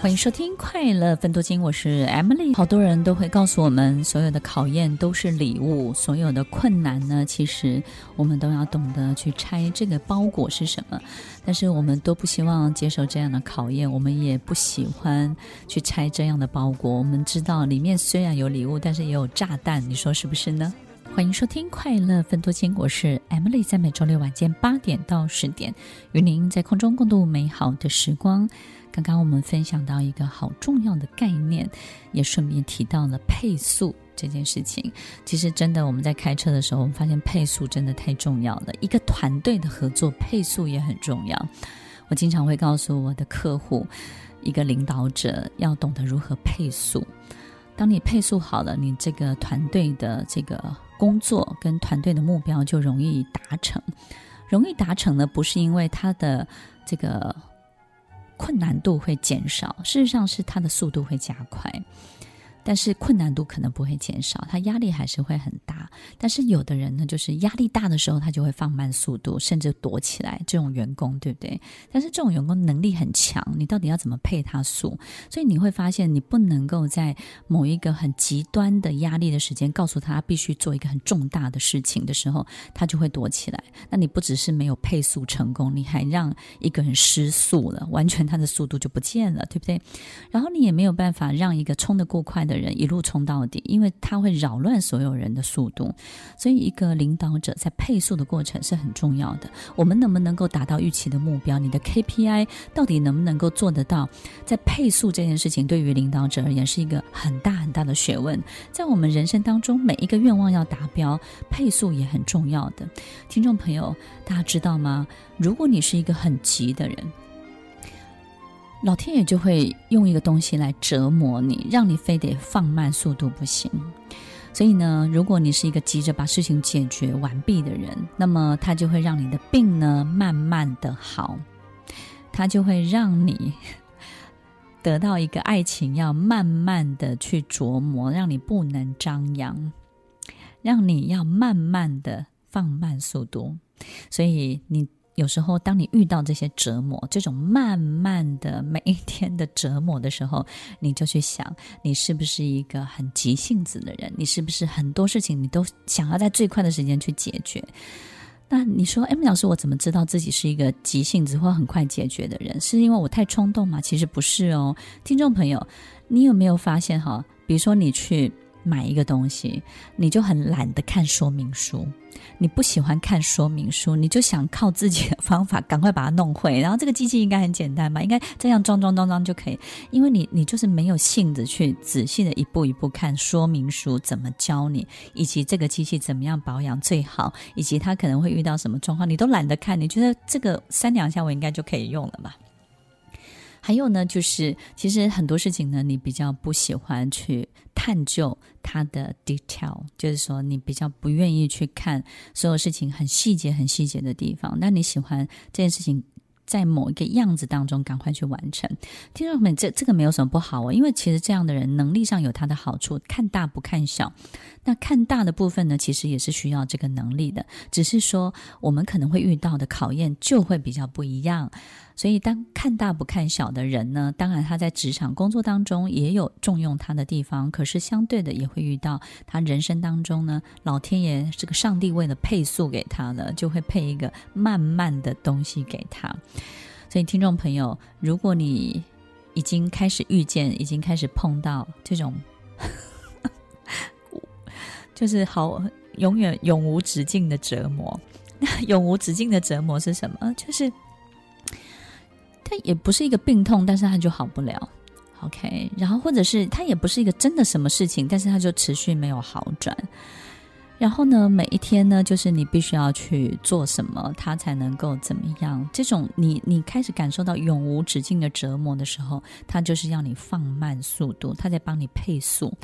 欢迎收听《快乐分多金》，我是 Emily。好多人都会告诉我们，所有的考验都是礼物，所有的困难呢，其实我们都要懂得去拆这个包裹是什么。但是我们都不希望接受这样的考验，我们也不喜欢去拆这样的包裹。我们知道里面虽然有礼物，但是也有炸弹，你说是不是呢？欢迎收听《快乐分多金》，我是 Emily，在每周六晚间八点到十点，与您在空中共度美好的时光。刚刚我们分享到一个好重要的概念，也顺便提到了配速这件事情。其实，真的我们在开车的时候，我们发现配速真的太重要了。一个团队的合作，配速也很重要。我经常会告诉我的客户，一个领导者要懂得如何配速。当你配速好了，你这个团队的这个工作跟团队的目标就容易达成。容易达成呢，不是因为他的这个。困难度会减少，事实上是它的速度会加快。但是困难度可能不会减少，他压力还是会很大。但是有的人呢，就是压力大的时候，他就会放慢速度，甚至躲起来。这种员工，对不对？但是这种员工能力很强，你到底要怎么配他速？所以你会发现，你不能够在某一个很极端的压力的时间，告诉他必须做一个很重大的事情的时候，他就会躲起来。那你不只是没有配速成功，你还让一个人失速了，完全他的速度就不见了，对不对？然后你也没有办法让一个冲得过快的人一路冲到底，因为他会扰乱所有人的速度，所以一个领导者在配速的过程是很重要的。我们能不能够达到预期的目标？你的 KPI 到底能不能够做得到？在配速这件事情，对于领导者而言是一个很大很大的学问。在我们人生当中，每一个愿望要达标，配速也很重要的。听众朋友，大家知道吗？如果你是一个很急的人，老天爷就会用一个东西来折磨你，让你非得放慢速度不行。所以呢，如果你是一个急着把事情解决完毕的人，那么他就会让你的病呢慢慢的好，他就会让你得到一个爱情要慢慢的去琢磨，让你不能张扬，让你要慢慢的放慢速度。所以你。有时候，当你遇到这些折磨，这种慢慢的每一天的折磨的时候，你就去想，你是不是一个很急性子的人？你是不是很多事情你都想要在最快的时间去解决？那你说，M 老师，我怎么知道自己是一个急性子或很快解决的人？是因为我太冲动吗？其实不是哦，听众朋友，你有没有发现哈？比如说你去。买一个东西，你就很懒得看说明书，你不喜欢看说明书，你就想靠自己的方法赶快把它弄会。然后这个机器应该很简单吧？应该这样装装装装就可以。因为你你就是没有性子去仔细的一步一步看说明书怎么教你，以及这个机器怎么样保养最好，以及它可能会遇到什么状况，你都懒得看。你觉得这个三两下我应该就可以用了吧？还有呢，就是其实很多事情呢，你比较不喜欢去探究它的 detail，就是说你比较不愿意去看所有事情很细节、很细节的地方。那你喜欢这件事情在某一个样子当中赶快去完成。听众们，这这个没有什么不好哦，因为其实这样的人能力上有他的好处，看大不看小。那看大的部分呢，其实也是需要这个能力的，只是说我们可能会遇到的考验就会比较不一样。所以，当看大不看小的人呢，当然他在职场工作当中也有重用他的地方，可是相对的也会遇到他人生当中呢，老天爷这个上帝为了配速给他了，就会配一个慢慢的东西给他。所以，听众朋友，如果你已经开始遇见，已经开始碰到这种，就是好永远永无止境的折磨，那 永无止境的折磨是什么？就是。它也不是一个病痛，但是它就好不了，OK。然后或者是它也不是一个真的什么事情，但是它就持续没有好转。然后呢，每一天呢，就是你必须要去做什么，它才能够怎么样？这种你你开始感受到永无止境的折磨的时候，它就是要你放慢速度，它在帮你配速。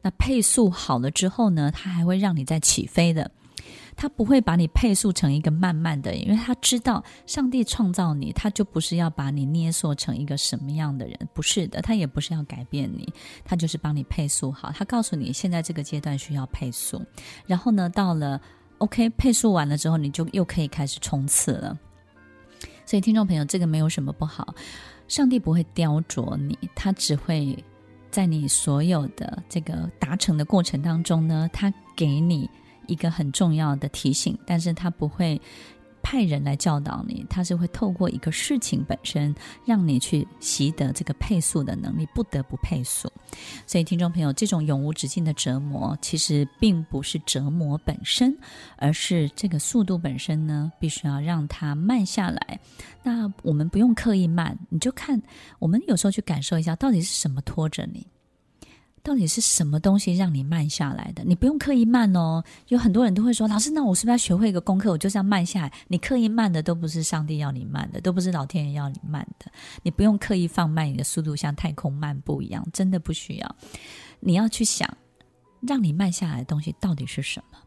那配速好了之后呢，它还会让你再起飞的。他不会把你配速成一个慢慢的，因为他知道上帝创造你，他就不是要把你捏塑成一个什么样的人，不是的，他也不是要改变你，他就是帮你配速好。他告诉你现在这个阶段需要配速，然后呢，到了 OK 配速完了之后，你就又可以开始冲刺了。所以听众朋友，这个没有什么不好。上帝不会雕琢你，他只会在你所有的这个达成的过程当中呢，他给你一个很重要的提醒，但是他不会。派人来教导你，他是会透过一个事情本身，让你去习得这个配速的能力，不得不配速。所以，听众朋友，这种永无止境的折磨，其实并不是折磨本身，而是这个速度本身呢，必须要让它慢下来。那我们不用刻意慢，你就看，我们有时候去感受一下，到底是什么拖着你。到底是什么东西让你慢下来的？你不用刻意慢哦。有很多人都会说：“老师，那我是不是要学会一个功课？我就是要慢下来。”你刻意慢的都不是上帝要你慢的，都不是老天爷要你慢的。你不用刻意放慢你的速度，像太空漫步一样，真的不需要。你要去想，让你慢下来的东西到底是什么？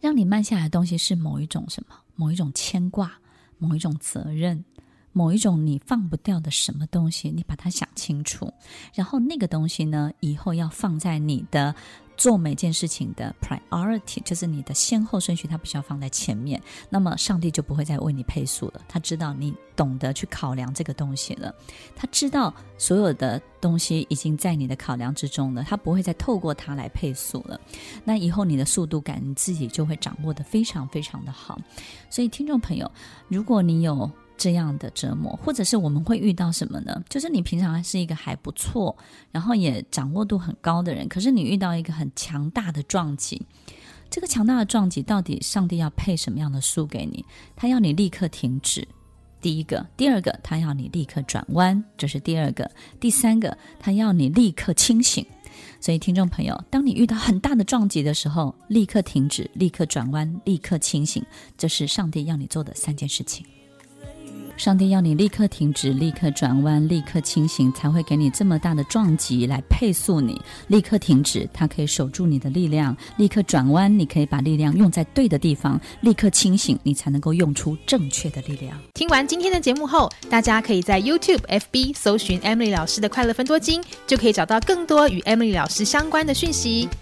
让你慢下来的东西是某一种什么？某一种牵挂，某一种责任。某一种你放不掉的什么东西，你把它想清楚，然后那个东西呢，以后要放在你的做每件事情的 priority，就是你的先后顺序，它必须要放在前面。那么上帝就不会再为你配速了，他知道你懂得去考量这个东西了，他知道所有的东西已经在你的考量之中了，他不会再透过它来配速了。那以后你的速度感你自己就会掌握得非常非常的好。所以听众朋友，如果你有这样的折磨，或者是我们会遇到什么呢？就是你平常还是一个还不错，然后也掌握度很高的人，可是你遇到一个很强大的撞击，这个强大的撞击到底上帝要配什么样的书给你？他要你立刻停止，第一个；第二个，他要你立刻转弯，这是第二个；第三个，他要你立刻清醒。所以，听众朋友，当你遇到很大的撞击的时候，立刻停止，立刻转弯，立刻清醒，这是上帝要你做的三件事情。上帝要你立刻停止，立刻转弯，立刻清醒，才会给你这么大的撞击来配速你。立刻停止，它可以守住你的力量；立刻转弯，你可以把力量用在对的地方；立刻清醒，你才能够用出正确的力量。听完今天的节目后，大家可以在 YouTube、FB 搜寻 Emily 老师的快乐分多金，就可以找到更多与 Emily 老师相关的讯息。